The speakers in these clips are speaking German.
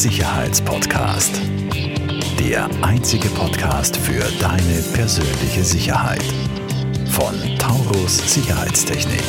Sicherheitspodcast. Der einzige Podcast für deine persönliche Sicherheit. Von Taurus Sicherheitstechnik.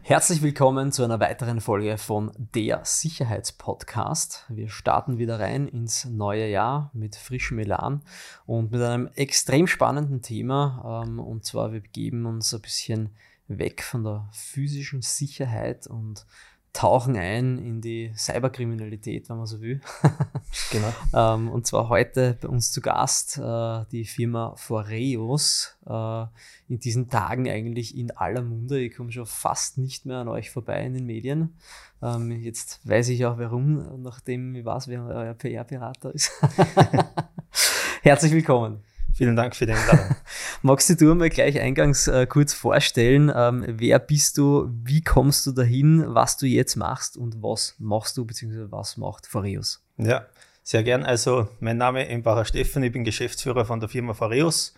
Herzlich willkommen zu einer weiteren Folge von der Sicherheitspodcast. Wir starten wieder rein ins neue Jahr mit frischem Elan und mit einem extrem spannenden Thema. Ähm, und zwar, wir begeben uns ein bisschen weg von der physischen Sicherheit und tauchen ein in die Cyberkriminalität, wenn man so will. genau. ähm, und zwar heute bei uns zu Gast äh, die Firma Foreus. Äh, in diesen Tagen eigentlich in aller Munde. Ich komme schon fast nicht mehr an euch vorbei in den Medien. Ähm, jetzt weiß ich auch warum, nachdem ich weiß, wer euer PR-Berater ist. Herzlich willkommen. Vielen Dank für den Einladung. Magst du dir mal gleich eingangs äh, kurz vorstellen, ähm, wer bist du, wie kommst du dahin, was du jetzt machst und was machst du, beziehungsweise was macht Foreus? Ja, sehr gern. Also, mein Name ist Embacher Steffen, ich bin Geschäftsführer von der Firma Foreus.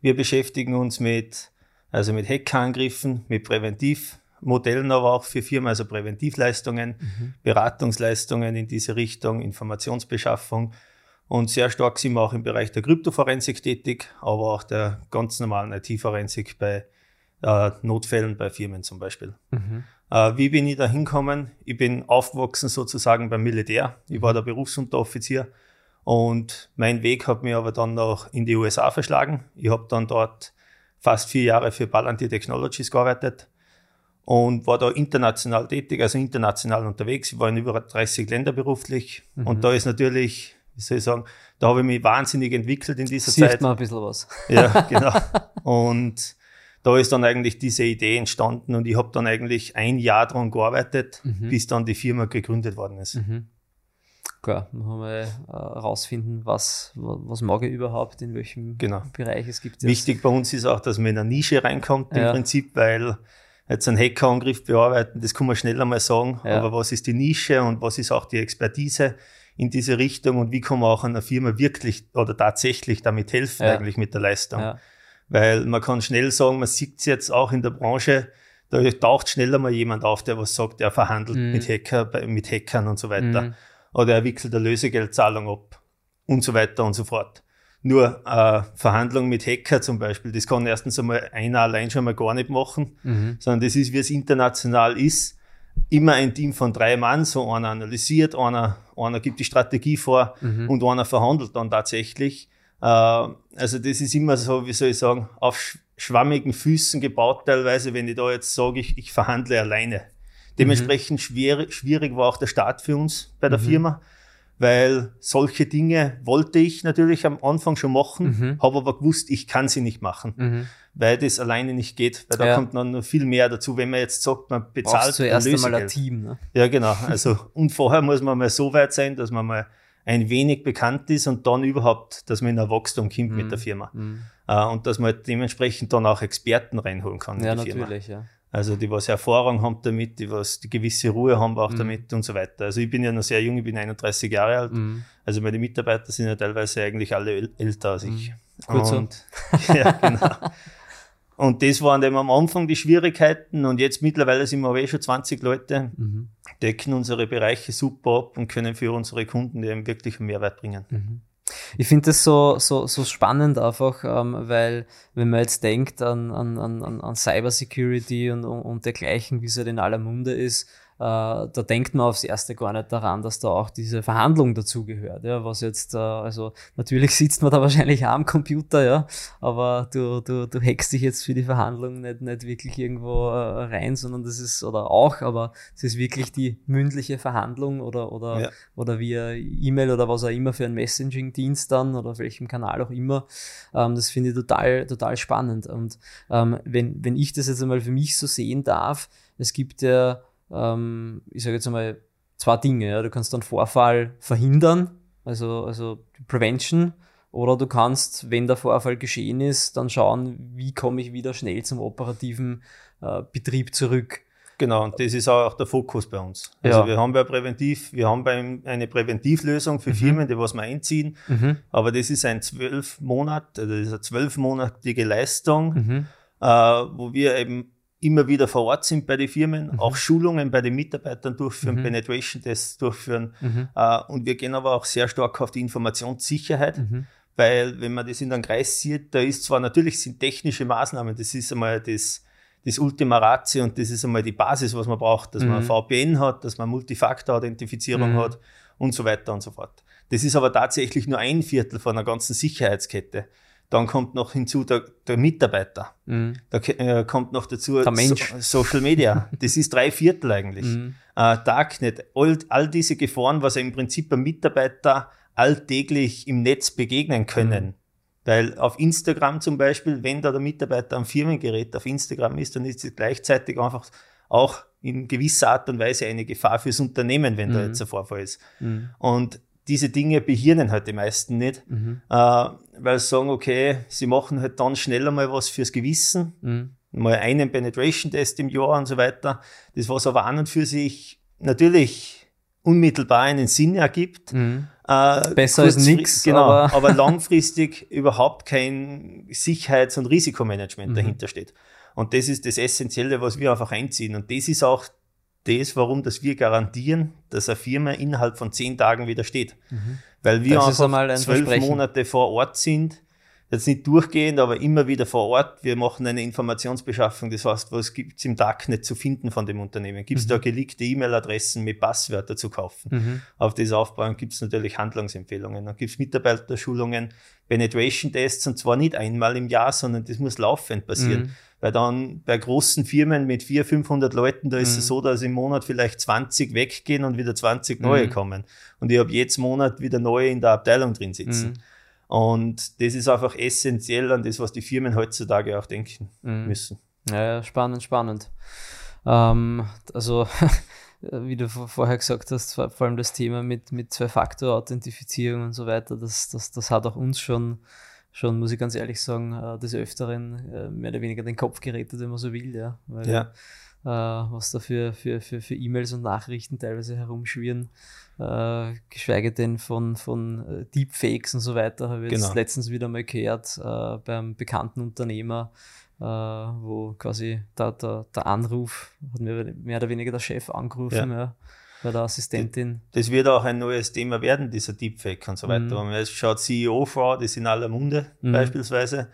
Wir beschäftigen uns mit, also mit Hackerangriffen, mit Präventivmodellen, aber auch für Firmen, also Präventivleistungen, mhm. Beratungsleistungen in diese Richtung, Informationsbeschaffung, und sehr stark sind wir auch im Bereich der Kryptoforensik tätig, aber auch der ganz normalen IT-Forensik bei äh, Notfällen bei Firmen zum Beispiel. Mhm. Äh, wie bin ich da hingekommen? Ich bin aufgewachsen sozusagen beim Militär. Ich war der Berufsunteroffizier und mein Weg hat mich aber dann noch in die USA verschlagen. Ich habe dann dort fast vier Jahre für Palantir Technologies gearbeitet und war da international tätig, also international unterwegs. Ich war in über 30 Länder beruflich mhm. und da ist natürlich wie soll ich sagen, da habe ich mich wahnsinnig entwickelt in dieser Sieht Zeit. man ein bisschen was. Ja, genau. Und da ist dann eigentlich diese Idee entstanden und ich habe dann eigentlich ein Jahr daran gearbeitet, mhm. bis dann die Firma gegründet worden ist. Mhm. Klar, dann haben wir herausfinden, äh, was, was mag ich überhaupt, in welchem genau. Bereich es gibt. Wichtig bei uns ist auch, dass man in eine Nische reinkommt ja. im Prinzip, weil jetzt einen Hackerangriff bearbeiten, das kann man schneller mal sagen, ja. aber was ist die Nische und was ist auch die Expertise? In diese Richtung und wie kann man auch einer Firma wirklich oder tatsächlich damit helfen, ja. eigentlich mit der Leistung. Ja. Weil man kann schnell sagen, man sieht es jetzt auch in der Branche, da taucht schneller mal jemand auf, der was sagt, er verhandelt mhm. mit, Hacker, mit Hackern und so weiter. Mhm. Oder er wickelt eine Lösegeldzahlung ab und so weiter und so fort. Nur äh, Verhandlung mit Hacker zum Beispiel, das kann erstens einmal einer allein schon mal gar nicht machen, mhm. sondern das ist, wie es international ist immer ein Team von drei Mann, so einer analysiert, einer, einer gibt die Strategie vor mhm. und einer verhandelt dann tatsächlich. Äh, also das ist immer so, wie soll ich sagen, auf schwammigen Füßen gebaut teilweise, wenn ich da jetzt sage, ich, ich verhandle alleine. Dementsprechend mhm. schwierig, schwierig war auch der Start für uns bei der mhm. Firma weil solche Dinge wollte ich natürlich am Anfang schon machen, mhm. habe aber gewusst, ich kann sie nicht machen, mhm. weil das alleine nicht geht, weil da ja. kommt noch viel mehr dazu, wenn man jetzt sagt, man bezahlt zuerst einmal ein Team. Ne? Ja, genau. Also und vorher muss man mal so weit sein, dass man mal ein wenig bekannt ist und dann überhaupt, dass man in ein Wachstum kommt mhm. mit der Firma. Mhm. Äh, und dass man dementsprechend dann auch Experten reinholen kann. Ja, natürlich, ja. Also die, was Erfahrung haben damit, die, was die gewisse Ruhe haben auch mhm. damit und so weiter. Also ich bin ja noch sehr jung, ich bin 31 Jahre alt. Mhm. Also meine Mitarbeiter sind ja teilweise eigentlich alle älter als ich. Mhm. Gut und, so. ja, genau. Und das waren eben am Anfang die Schwierigkeiten und jetzt mittlerweile sind wir aber eh schon 20 Leute, mhm. decken unsere Bereiche super ab und können für unsere Kunden eben wirklich einen Mehrwert bringen. Ich finde das so, so, so spannend einfach, ähm, weil wenn man jetzt denkt an, an, an, an Cybersecurity und, und dergleichen, wie es halt in aller Munde ist, da denkt man aufs Erste gar nicht daran, dass da auch diese Verhandlung dazugehört. Ja, was jetzt, äh, also natürlich sitzt man da wahrscheinlich auch am Computer, ja, aber du, du, du hackst dich jetzt für die Verhandlung nicht, nicht wirklich irgendwo äh, rein, sondern das ist, oder auch, aber es ist wirklich die mündliche Verhandlung oder, oder, ja. oder via E-Mail oder was auch immer für ein Messaging-Dienst dann oder auf welchem Kanal auch immer. Ähm, das finde ich total, total spannend. Und ähm, wenn, wenn ich das jetzt einmal für mich so sehen darf, es gibt ja ähm, ich sage jetzt einmal, zwei Dinge. Ja. Du kannst dann Vorfall verhindern, also, also Prevention, oder du kannst, wenn der Vorfall geschehen ist, dann schauen, wie komme ich wieder schnell zum operativen äh, Betrieb zurück. Genau, und das ist auch der Fokus bei uns. Also ja. wir haben ja präventiv, wir haben bei eine Präventivlösung für mhm. Firmen, die was wir einziehen, mhm. aber das ist ein zwölf Monat, also das ist eine zwölfmonatige Leistung, mhm. äh, wo wir eben immer wieder vor Ort sind bei den Firmen, mhm. auch Schulungen bei den Mitarbeitern durchführen, mhm. Penetration-Tests durchführen. Mhm. Äh, und wir gehen aber auch sehr stark auf die Informationssicherheit, mhm. weil wenn man das in den Kreis sieht, da ist zwar natürlich sind technische Maßnahmen, das ist einmal das, das Ultima Ratio und das ist einmal die Basis, was man braucht, dass man mhm. VPN hat, dass man Multifaktor-Authentifizierung mhm. hat und so weiter und so fort. Das ist aber tatsächlich nur ein Viertel von der ganzen Sicherheitskette. Dann kommt noch hinzu der, der Mitarbeiter. Mhm. Da äh, kommt noch dazu so, Social Media. Das ist drei Viertel eigentlich. Mhm. Äh, Darknet, all, all diese Gefahren, was im Prinzip ein Mitarbeiter alltäglich im Netz begegnen können. Mhm. Weil auf Instagram zum Beispiel, wenn da der Mitarbeiter am Firmengerät auf Instagram ist, dann ist es gleichzeitig einfach auch in gewisser Art und Weise eine Gefahr fürs Unternehmen, wenn da mhm. jetzt ein Vorfall ist. Mhm. Und diese Dinge behirnen halt die meisten nicht, mhm. äh, weil sie sagen, okay, sie machen halt dann schneller mal was fürs Gewissen, mhm. mal einen Penetration-Test im Jahr und so weiter. Das, was aber an und für sich natürlich unmittelbar einen Sinn ergibt. Mhm. Äh, Besser als nichts. Genau, aber, aber langfristig überhaupt kein Sicherheits- und Risikomanagement mhm. dahinter steht. Und das ist das Essentielle, was wir einfach einziehen. Und das ist auch das, warum dass wir garantieren, dass eine Firma innerhalb von zehn Tagen wieder steht. Mhm. Weil wir das einfach zwölf Monate vor Ort sind, jetzt nicht durchgehend, aber immer wieder vor Ort. Wir machen eine Informationsbeschaffung, das heißt, was gibt es im Darknet zu finden von dem Unternehmen? Gibt es mhm. da geleakte E-Mail-Adressen mit Passwörter zu kaufen? Mhm. Auf das aufbauen gibt es natürlich Handlungsempfehlungen. Dann gibt es Mitarbeiterschulungen, Penetration-Tests und zwar nicht einmal im Jahr, sondern das muss laufend passieren. Weil dann bei großen Firmen mit 400, 500 Leuten, da ist mhm. es so, dass im Monat vielleicht 20 weggehen und wieder 20 neue mhm. kommen. Und ich habe jetzt Monat wieder neue in der Abteilung drin sitzen. Mhm. Und das ist einfach essentiell an das, was die Firmen heutzutage auch denken mhm. müssen. Ja, spannend, spannend. Ähm, also, wie du vorher gesagt hast, vor allem das Thema mit, mit Zwei-Faktor-Authentifizierung und so weiter, das, das, das hat auch uns schon schon, muss ich ganz ehrlich sagen, äh, des Öfteren äh, mehr oder weniger den Kopf gerettet, wenn man so will, ja. Weil, ja. Äh, was da für, für, für, für E-Mails und Nachrichten teilweise herumschwirren, äh, geschweige denn von, von Deepfakes und so weiter, habe ich genau. jetzt letztens wieder mal gehört beim bekannten Unternehmer, wo quasi da, da, der Anruf, hat mir mehr oder weniger der Chef angerufen, ja. ja bei der Assistentin. Das wird auch ein neues Thema werden, dieser Deepfake und so weiter. Mhm. Wenn man schaut, CEO-Fraud ist in aller Munde mhm. beispielsweise.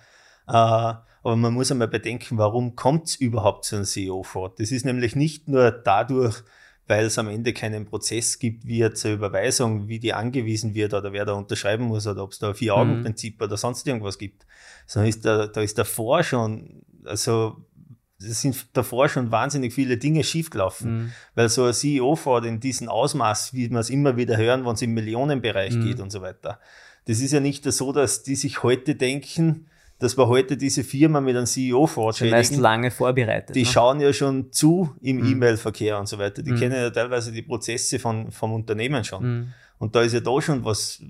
Äh, aber man muss einmal bedenken, warum kommt es überhaupt zu einem CEO-Fraud? Das ist nämlich nicht nur dadurch, weil es am Ende keinen Prozess gibt, wie jetzt eine Überweisung, wie die angewiesen wird oder wer da unterschreiben muss oder ob es da ein Vier-Augen-Prinzip mhm. oder sonst irgendwas gibt, sondern ist da, da ist davor schon, also es sind davor schon wahnsinnig viele Dinge schiefgelaufen, mhm. weil so ein CEO-Fraud in diesem Ausmaß, wie wir es immer wieder hören, wenn es im Millionenbereich mhm. geht und so weiter. Das ist ja nicht so, dass die sich heute denken, dass wir heute diese Firma mit einem CEO-Fraud schädigen. meist lange vorbereitet. Die ne? schauen ja schon zu im mhm. E-Mail-Verkehr und so weiter. Die mhm. kennen ja teilweise die Prozesse von, vom Unternehmen schon. Mhm. Und da ist ja da schon was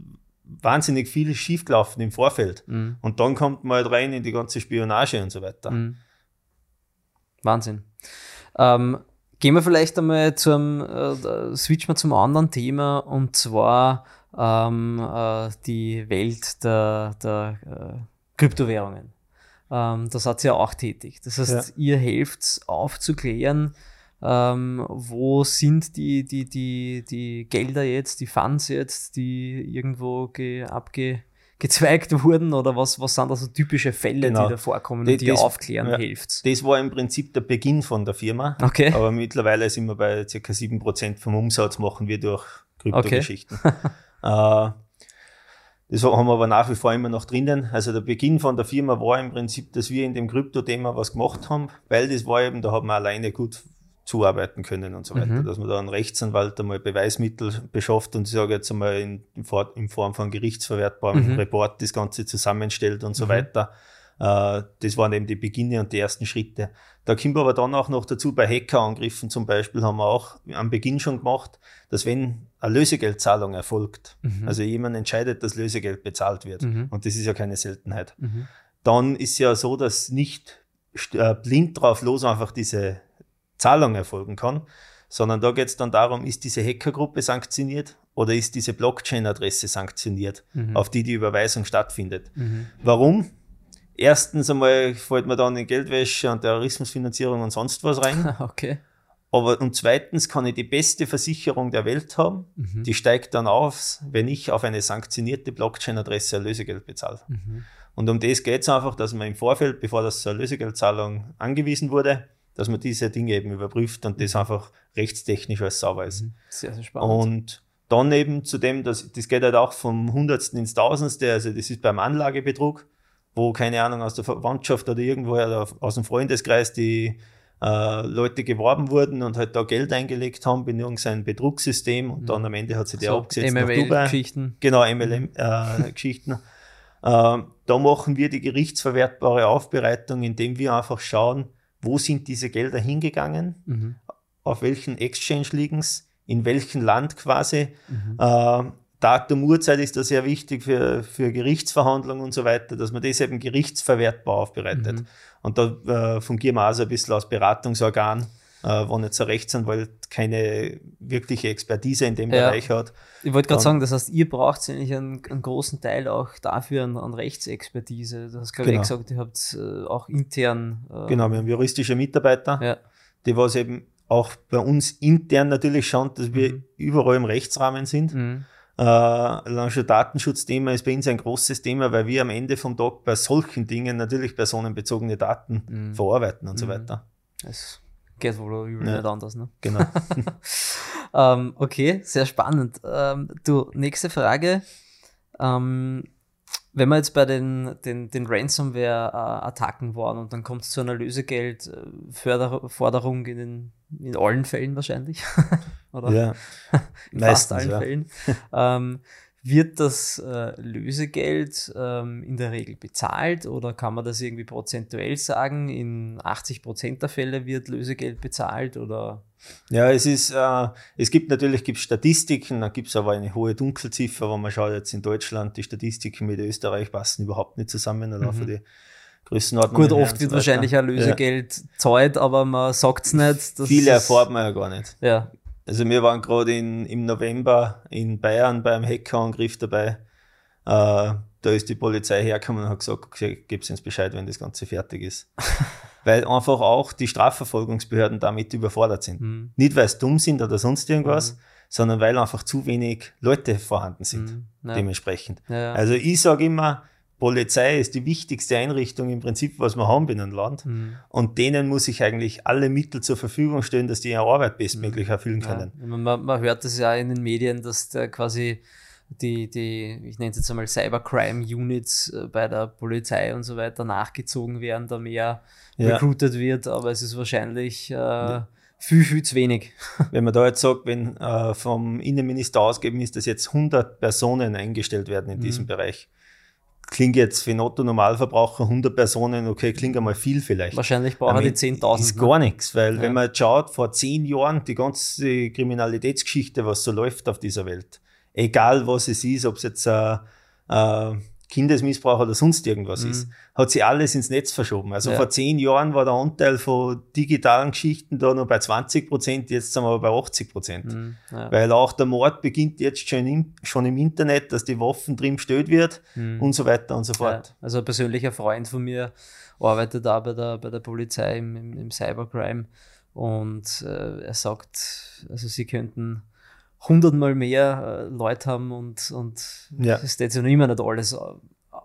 wahnsinnig viel schiefgelaufen im Vorfeld. Mhm. Und dann kommt man halt rein in die ganze Spionage und so weiter. Wahnsinn. Ähm, gehen wir vielleicht einmal zum, äh, switchen wir zum anderen Thema und zwar ähm, äh, die Welt der, der äh, Kryptowährungen. Ähm, da seid ihr ja auch tätig. Das heißt, ja. ihr helft aufzuklären, ähm, wo sind die, die, die, die Gelder jetzt, die Funds jetzt, die irgendwo abge, gezweigt wurden oder was, was sind da so typische Fälle, genau. die da vorkommen und die das, aufklären ja, hilft? Das war im Prinzip der Beginn von der Firma. Okay. Aber mittlerweile sind wir bei ca. 7% vom Umsatz machen wir durch Kryptogeschichten. Okay. äh, das haben wir aber nach wie vor immer noch drinnen. Also der Beginn von der Firma war im Prinzip, dass wir in dem Krypto-Thema was gemacht haben, weil das war eben, da haben wir alleine gut zuarbeiten können und so weiter. Mhm. Dass man da einen Rechtsanwalt einmal Beweismittel beschafft und ich sage jetzt einmal in, in Form von gerichtsverwertbarem mhm. Report das Ganze zusammenstellt und so mhm. weiter. Äh, das waren eben die Beginne und die ersten Schritte. Da kommen wir aber dann auch noch dazu, bei Hackerangriffen zum Beispiel haben wir auch am Beginn schon gemacht, dass wenn eine Lösegeldzahlung erfolgt, mhm. also jemand entscheidet, dass Lösegeld bezahlt wird, mhm. und das ist ja keine Seltenheit, mhm. dann ist ja so, dass nicht äh, blind drauf los einfach diese Zahlung erfolgen kann, sondern da geht es dann darum, ist diese Hackergruppe sanktioniert oder ist diese Blockchain-Adresse sanktioniert, mhm. auf die die Überweisung stattfindet. Mhm. Warum? erstens einmal fällt mir dann in Geldwäsche und Terrorismusfinanzierung und sonst was rein. Okay. Aber und zweitens kann ich die beste Versicherung der Welt haben. Mhm. Die steigt dann auf, wenn ich auf eine sanktionierte Blockchain-Adresse Lösegeld bezahle. Mhm. Und um das geht es einfach, dass man im Vorfeld, bevor das zur Lösegeldzahlung angewiesen wurde, dass man diese Dinge eben überprüft und das einfach rechtstechnisch alles sauber ist. Mhm. Sehr, sehr spannend. Und dann eben zu dem, dass, das geht halt auch vom Hundertsten ins Tausendste, also das ist beim Anlagebetrug, wo, keine Ahnung, aus der Verwandtschaft oder irgendwoher aus dem Freundeskreis die äh, Leute geworben wurden und halt da Geld eingelegt haben in irgendein Betrugssystem und mhm. dann am Ende hat sie der so, abgesetzt MLM-Geschichten. Genau, MLM-Geschichten. Äh, äh, da machen wir die gerichtsverwertbare Aufbereitung, indem wir einfach schauen, wo sind diese Gelder hingegangen, mhm. auf welchen Exchange liegen es, in welchem Land quasi. Mhm. Äh, Datum, Uhrzeit ist da sehr wichtig für, für Gerichtsverhandlungen und so weiter, dass man das eben gerichtsverwertbar aufbereitet. Mhm. Und da äh, fungieren wir also ein bisschen als Beratungsorgan, äh, wo jetzt ein Rechtsanwalt keine wirkliche Expertise in dem ja. Bereich hat. Ich wollte gerade sagen, das heißt, ihr braucht eigentlich einen, einen großen Teil auch dafür an, an Rechtsexpertise. Du hast gerade genau. gesagt, ihr habt äh, auch intern. Äh, genau, wir haben juristische Mitarbeiter, ja. die was eben auch bei uns intern natürlich schauen, dass wir mhm. überall im Rechtsrahmen sind. Mhm. Äh, schon Datenschutzthema ist bei uns ein großes Thema, weil wir am Ende vom Tag bei solchen Dingen natürlich personenbezogene Daten mhm. verarbeiten und mhm. so weiter. Das geht wohl übel ja. nicht anders. Ne? Genau. ähm, okay, sehr spannend. Ähm, du, nächste Frage. Ähm, wenn wir jetzt bei den, den, den Ransomware-Attacken waren und dann kommt es zu einer Lösegeldforderung in, den, in allen Fällen wahrscheinlich, oder? Ja, in fast allen ja. Fällen. ähm, wird das äh, Lösegeld ähm, in der Regel bezahlt oder kann man das irgendwie prozentuell sagen? In 80 Prozent der Fälle wird Lösegeld bezahlt oder? Ja, es ist, äh, es gibt natürlich gibt's Statistiken, da gibt es aber eine hohe Dunkelziffer, wenn man schaut jetzt in Deutschland, die Statistiken mit Österreich passen überhaupt nicht zusammen, oder mhm. für die Größenordnung. Gut, oft wird wahrscheinlich ein Lösegeld ja. zahlt, aber man sagt es nicht. Viele erfahrt man ja gar nicht. Ja. Also wir waren gerade im November in Bayern beim Hackerangriff dabei. Äh, da ist die Polizei hergekommen und hat gesagt, okay, gebt uns Bescheid, wenn das Ganze fertig ist. weil einfach auch die Strafverfolgungsbehörden damit überfordert sind. Mhm. Nicht, weil es dumm sind oder sonst irgendwas, mhm. sondern weil einfach zu wenig Leute vorhanden sind, mhm. ja. dementsprechend. Ja. Also ich sage immer, Polizei ist die wichtigste Einrichtung im Prinzip, was wir haben in einem Land. Mhm. Und denen muss ich eigentlich alle Mittel zur Verfügung stellen, dass die ihre Arbeit bestmöglich mhm. erfüllen können. Ja. Man, man, hört das ja in den Medien, dass der quasi die, die, ich nenne es jetzt einmal Cybercrime Units äh, bei der Polizei und so weiter nachgezogen werden, da mehr ja. recruited wird, aber es ist wahrscheinlich äh, ja. viel, viel zu wenig. Wenn man da jetzt sagt, wenn äh, vom Innenminister ausgeben ist, dass jetzt 100 Personen eingestellt werden in mhm. diesem Bereich, klingt jetzt für einen Otto-Normalverbraucher 100 Personen, okay, klingt einmal viel vielleicht. Wahrscheinlich brauchen die 10.000. Ist gar nichts, weil ja. wenn man schaut, vor zehn Jahren die ganze Kriminalitätsgeschichte, was so läuft auf dieser Welt, egal was es ist, ob es jetzt äh, äh, Kindesmissbrauch oder sonst irgendwas mhm. ist, hat sich alles ins Netz verschoben. Also ja. vor zehn Jahren war der Anteil von digitalen Geschichten da noch bei 20 Prozent, jetzt sind wir bei 80 Prozent. Mhm. Ja. Weil auch der Mord beginnt jetzt schon im, schon im Internet, dass die Waffen drin bestellt wird mhm. und so weiter und so fort. Ja. Also ein persönlicher Freund von mir arbeitet da bei der, bei der Polizei im, im, im Cybercrime und äh, er sagt, also sie könnten hundertmal mehr äh, Leute haben und, und ja. es steht ja noch immer nicht alles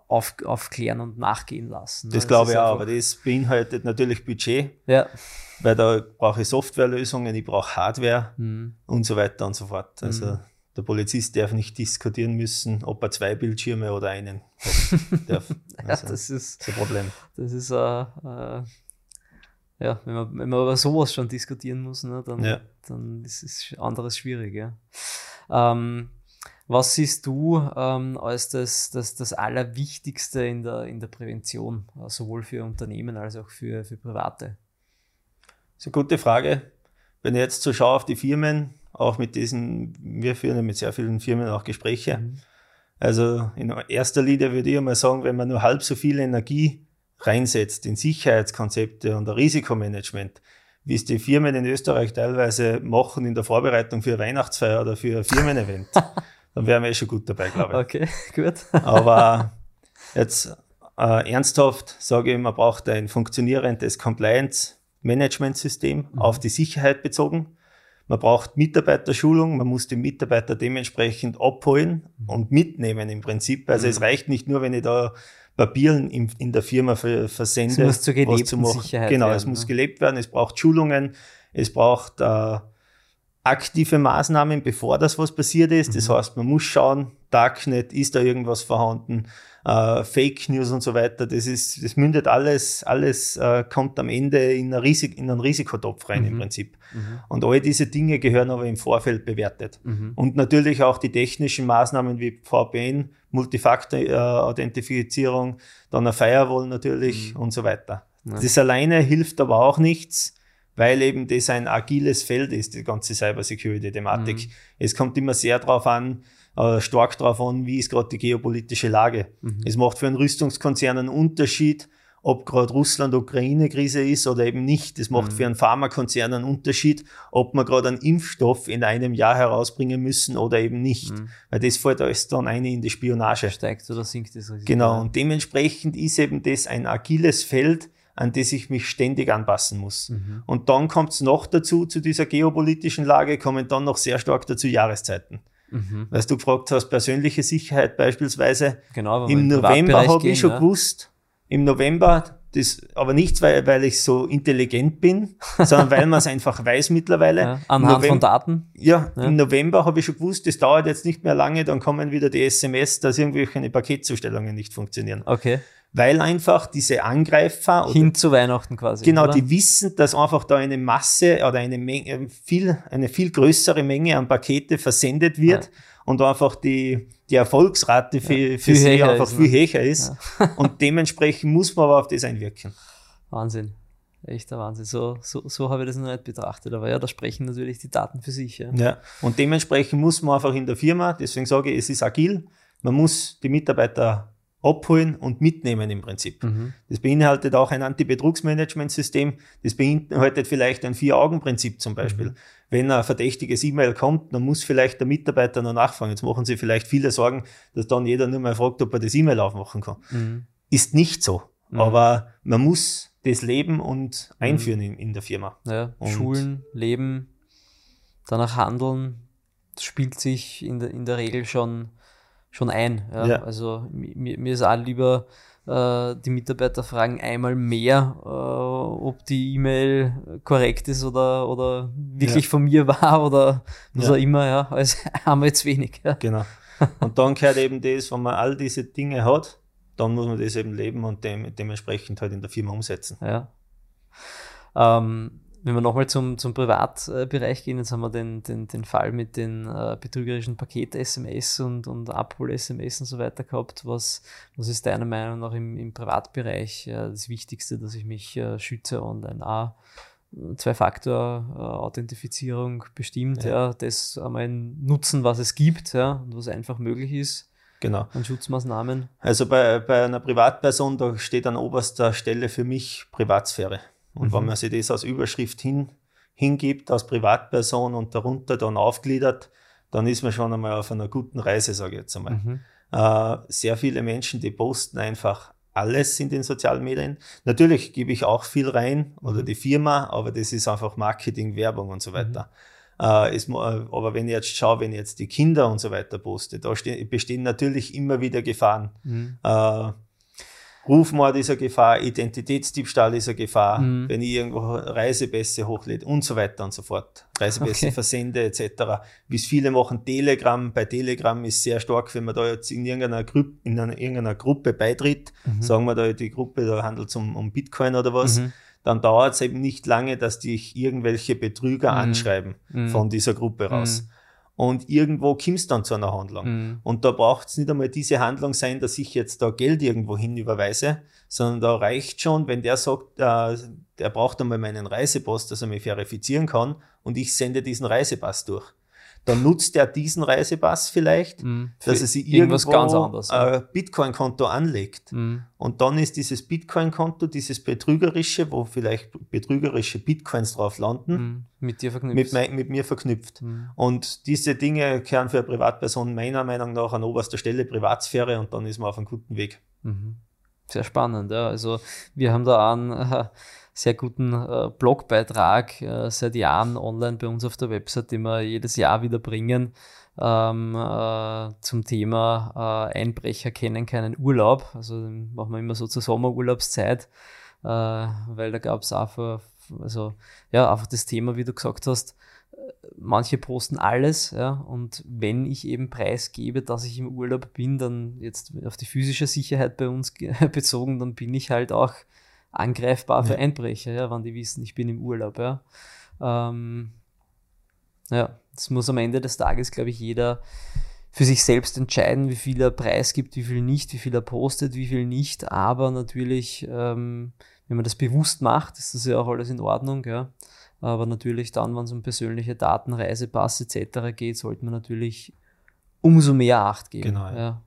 auf, aufklären und nachgehen lassen. Das, das glaube ich auch, aber das beinhaltet natürlich Budget. Ja. Weil da brauche ich Softwarelösungen, ich brauche Hardware mhm. und so weiter und so fort. Also mhm. der Polizist darf nicht diskutieren müssen, ob er zwei Bildschirme oder einen darf. Also ja, das ist das Problem. Das ist äh, äh, ja, wenn man, wenn man über sowas schon diskutieren muss, ne, dann, ja. dann ist es anderes schwierig. Ja. Ähm, was siehst du ähm, als das, das, das Allerwichtigste in der, in der Prävention, äh, sowohl für Unternehmen als auch für, für Private? Das ist eine gute Frage. Wenn ich jetzt so schaue auf die Firmen, auch mit diesen, wir führen ja mit sehr vielen Firmen auch Gespräche. Mhm. Also in erster Linie würde ich einmal sagen, wenn man nur halb so viel Energie reinsetzt in Sicherheitskonzepte und Risikomanagement, wie es die Firmen in Österreich teilweise machen in der Vorbereitung für Weihnachtsfeier oder für ein Firmenevent, dann wären wir eh schon gut dabei, glaube ich. Okay, gut. Aber jetzt äh, ernsthaft sage ich, man braucht ein funktionierendes Compliance-Management-System mhm. auf die Sicherheit bezogen. Man braucht Mitarbeiterschulung, man muss den Mitarbeiter dementsprechend abholen mhm. und mitnehmen im Prinzip. Also mhm. es reicht nicht nur, wenn ich da Papieren in, in der Firma versende. Es muss zur gelebten Sicherheit Genau, werden, es muss ne? gelebt werden, es braucht Schulungen, es braucht äh, aktive Maßnahmen, bevor das was passiert ist. Mhm. Das heißt, man muss schauen, Darknet, ist da irgendwas vorhanden, äh, Fake News und so weiter. Das ist, das mündet alles, alles äh, kommt am Ende in, Risik, in einen Risikotopf rein mhm. im Prinzip. Mhm. Und all diese Dinge gehören aber im Vorfeld bewertet. Mhm. Und natürlich auch die technischen Maßnahmen wie VPN, Multifaktor-Authentifizierung, äh, dann eine Firewall natürlich mhm. und so weiter. Ja. Das alleine hilft aber auch nichts, weil eben das ein agiles Feld ist, die ganze Cybersecurity-Thematik. Mhm. Es kommt immer sehr darauf an, äh, stark darauf an, wie ist gerade die geopolitische Lage. Mhm. Es macht für einen Rüstungskonzern einen Unterschied, ob gerade Russland-Ukraine-Krise ist oder eben nicht. Es macht mhm. für einen Pharmakonzern einen Unterschied, ob wir gerade einen Impfstoff in einem Jahr herausbringen müssen oder eben nicht. Mhm. Weil das fällt alles dann eine in die Spionage. Steigt oder sinkt das Risiko. Genau. Und dementsprechend ist eben das ein agiles Feld, an das ich mich ständig anpassen muss. Mhm. Und dann kommt es noch dazu, zu dieser geopolitischen Lage, kommen dann noch sehr stark dazu Jahreszeiten. Mhm. Weil du gefragt hast, persönliche Sicherheit beispielsweise. Genau, Im November habe ich schon ja. gewusst, im November, das, aber nicht, weil, weil ich so intelligent bin, sondern weil man es einfach weiß mittlerweile. Ja, anhand November, von Daten? Ja, ja, im November habe ich schon gewusst, das dauert jetzt nicht mehr lange, dann kommen wieder die SMS, dass irgendwelche Paketzustellungen nicht funktionieren. Okay weil einfach diese Angreifer hin zu Weihnachten quasi. Genau, oder? die wissen, dass einfach da eine Masse oder eine Menge, viel, eine viel größere Menge an Pakete versendet wird ja. und einfach die, die Erfolgsrate für, ja, für sie einfach viel ne? höher ist. Ja. und dementsprechend muss man aber auf das einwirken. Wahnsinn. Echter Wahnsinn. So, so, so habe ich das noch nicht betrachtet. Aber ja, da sprechen natürlich die Daten für sich. Ja. ja, und dementsprechend muss man einfach in der Firma, deswegen sage ich, es ist agil, man muss die Mitarbeiter abholen und mitnehmen im Prinzip. Mhm. Das beinhaltet auch ein Anti-Betrugsmanagement-System. Das beinhaltet vielleicht ein Vier-Augen-Prinzip zum Beispiel. Mhm. Wenn ein verdächtiges E-Mail kommt, dann muss vielleicht der Mitarbeiter noch nachfragen. Jetzt machen sich vielleicht viele Sorgen, dass dann jeder nur mal fragt, ob er das E-Mail aufmachen kann. Mhm. Ist nicht so. Mhm. Aber man muss das leben und einführen in, in der Firma. Ja, Schulen, Leben, danach handeln, das spielt sich in der, in der Regel schon schon ein. Ja? ja. Also mir, mir ist auch lieber, äh, die Mitarbeiter fragen einmal mehr, äh, ob die E-Mail korrekt ist oder, oder wirklich ja. von mir war oder was ja. auch immer, ja, als einmal zu wenig. Ja. Genau. Und dann gehört eben das, wenn man all diese Dinge hat, dann muss man das eben leben und dem, dementsprechend halt in der Firma umsetzen. Ja. Ähm, wenn wir nochmal zum, zum Privatbereich gehen, jetzt haben wir den, den, den Fall mit den äh, betrügerischen Paket-SMS und, und Abhol-SMS und so weiter gehabt. Was, was ist deiner Meinung nach im, im Privatbereich äh, das Wichtigste, dass ich mich äh, schütze online? A, Zwei-Faktor-Authentifizierung bestimmt, ja. ja. das einmal Nutzen, was es gibt ja, und was einfach möglich ist. Genau. An Schutzmaßnahmen. Also bei, bei einer Privatperson, da steht an oberster Stelle für mich Privatsphäre. Und mhm. wenn man sich das als Überschrift hin, hingibt, als Privatperson und darunter dann aufgliedert, dann ist man schon einmal auf einer guten Reise, sage ich jetzt einmal. Mhm. Äh, sehr viele Menschen, die posten einfach alles in den sozialen Medien. Natürlich gebe ich auch viel rein oder mhm. die Firma, aber das ist einfach Marketing, Werbung und so weiter. Mhm. Äh, ist, aber wenn ich jetzt schaue, wenn ich jetzt die Kinder und so weiter poste, da bestehen natürlich immer wieder Gefahren. Mhm. Äh, Rufmord ist eine Gefahr, Identitätsdiebstahl ist eine Gefahr, mhm. wenn ich irgendwo Reisepässe hochlädt und so weiter und so fort. Reisepässe okay. versende etc. Wie es viele machen, Telegram. Bei Telegram ist sehr stark, wenn man da jetzt in irgendeiner, Gru in einer, irgendeiner Gruppe beitritt, mhm. sagen wir da die Gruppe, da handelt es um, um Bitcoin oder was, mhm. dann dauert es eben nicht lange, dass dich irgendwelche Betrüger mhm. anschreiben mhm. von dieser Gruppe raus. Und irgendwo kommst dann zu einer Handlung. Mhm. Und da braucht es nicht einmal diese Handlung sein, dass ich jetzt da Geld irgendwo hin überweise, sondern da reicht schon, wenn der sagt, äh, der braucht einmal meinen Reisepass, dass er mich verifizieren kann und ich sende diesen Reisepass durch dann nutzt er diesen Reisepass vielleicht, mhm. dass er sich irgendwo ganz anderes, ein Bitcoin-Konto anlegt. Mhm. Und dann ist dieses Bitcoin-Konto, dieses betrügerische, wo vielleicht betrügerische Bitcoins drauf landen, mhm. mit dir verknüpft. Mit, mit mir verknüpft. Mhm. Und diese Dinge kehren für eine Privatperson meiner Meinung nach an oberster Stelle Privatsphäre und dann ist man auf einem guten Weg. Sehr spannend. Ja. Also wir haben da einen äh, sehr guten äh, Blogbeitrag äh, seit Jahren online bei uns auf der Website, den wir jedes Jahr wieder bringen ähm, äh, zum Thema äh, Einbrecher kennen keinen Urlaub. Also machen wir immer so zur Sommerurlaubszeit, äh, weil da gab es einfach, also ja, einfach das Thema, wie du gesagt hast, manche posten alles, ja, und wenn ich eben preisgebe, dass ich im Urlaub bin, dann jetzt auf die physische Sicherheit bei uns bezogen, dann bin ich halt auch angreifbar für Einbrecher, ja, wenn die wissen, ich bin im Urlaub, ja. Ähm, ja, das muss am Ende des Tages, glaube ich, jeder für sich selbst entscheiden, wie viel er preisgibt, wie viel nicht, wie viel er postet, wie viel nicht. Aber natürlich, ähm, wenn man das bewusst macht, ist das ja auch alles in Ordnung. Ja. Aber natürlich dann, wenn es um persönliche Daten, Reisepass etc. geht, sollte man natürlich umso mehr Acht geben. Genau. Ja.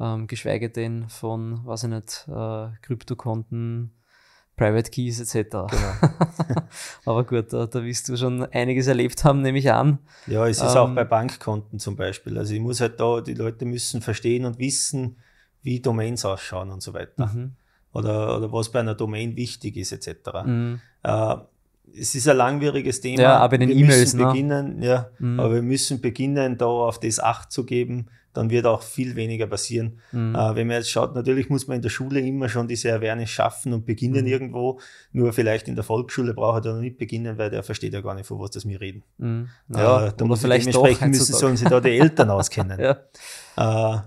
Ähm, geschweige denn von, weiß ich nicht, äh, Kryptokonten, Private Keys etc. Genau. Aber gut, da, da wirst du schon einiges erlebt haben, nehme ich an. Ja, es ist ähm, auch bei Bankkonten zum Beispiel. Also ich muss halt da, die Leute müssen verstehen und wissen, wie Domains ausschauen und so weiter. Mhm. Oder, oder was bei einer Domain wichtig ist etc. Mhm. Äh, es ist ein langwieriges Thema. Ja, aber in den E-Mails. Ne? Beginnen, ja, mhm. aber wir müssen beginnen, da auf das Acht zu geben. Dann wird auch viel weniger passieren. Mhm. Äh, wenn man jetzt schaut, natürlich muss man in der Schule immer schon diese Awareness schaffen und beginnen mhm. irgendwo. Nur vielleicht in der Volksschule braucht er da nicht beginnen, weil der versteht ja gar nicht, von was das wir reden. Mhm. Ja, äh, da muss vielleicht dementsprechend müssen, sollen sich da die Eltern auskennen. ja. Äh,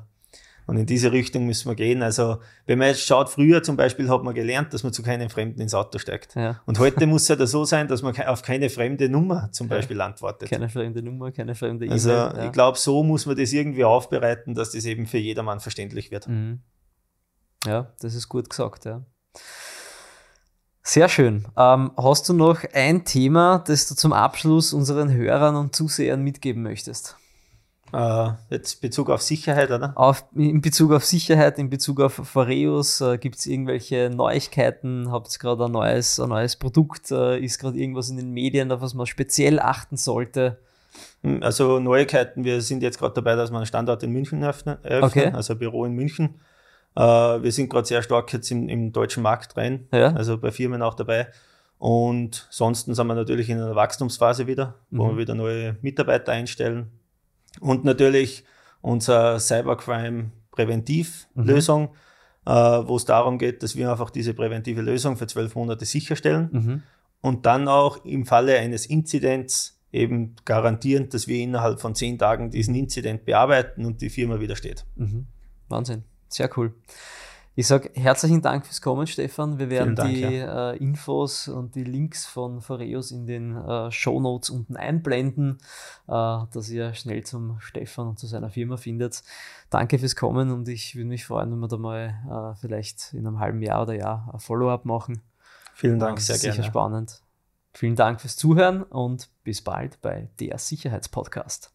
und in diese Richtung müssen wir gehen. Also, wenn man jetzt schaut, früher zum Beispiel hat man gelernt, dass man zu keinem Fremden ins Auto steigt. Ja. Und heute muss es ja so sein, dass man auf keine fremde Nummer zum Beispiel ja. antwortet. Keine fremde Nummer, keine fremde E-Mail. Also, ja. ich glaube, so muss man das irgendwie aufbereiten, dass das eben für jedermann verständlich wird. Mhm. Ja, das ist gut gesagt, ja. Sehr schön. Ähm, hast du noch ein Thema, das du zum Abschluss unseren Hörern und Zusehern mitgeben möchtest? Äh, jetzt Bezug auf Sicherheit, oder? Auf, in Bezug auf Sicherheit, in Bezug auf Foreus, äh, gibt es irgendwelche Neuigkeiten? Habt ihr gerade ein neues, ein neues Produkt? Äh, ist gerade irgendwas in den Medien, auf was man speziell achten sollte? Hm, also Neuigkeiten, wir sind jetzt gerade dabei, dass wir einen Standort in München eröffnen, okay. also ein Büro in München. Äh, wir sind gerade sehr stark jetzt im, im deutschen Markt rein, ja. also bei Firmen auch dabei. Und sonst sind wir natürlich in einer Wachstumsphase wieder, wo mhm. wir wieder neue Mitarbeiter einstellen und natürlich unser Cybercrime Präventivlösung, mhm. äh, wo es darum geht, dass wir einfach diese präventive Lösung für zwölf Monate sicherstellen mhm. und dann auch im Falle eines Inzidents eben garantieren, dass wir innerhalb von zehn Tagen diesen Inzident bearbeiten und die Firma wieder steht. Mhm. Wahnsinn, sehr cool. Ich sage herzlichen Dank fürs Kommen, Stefan. Wir werden Dank, die ja. äh, Infos und die Links von Foreos in den äh, Show Notes unten einblenden, äh, dass ihr schnell zum Stefan und zu seiner Firma findet. Danke fürs Kommen und ich würde mich freuen, wenn wir da mal äh, vielleicht in einem halben Jahr oder Jahr ein Follow-up machen. Vielen Dank, sehr sicher gerne. Sicher spannend. Vielen Dank fürs Zuhören und bis bald bei der Sicherheitspodcast.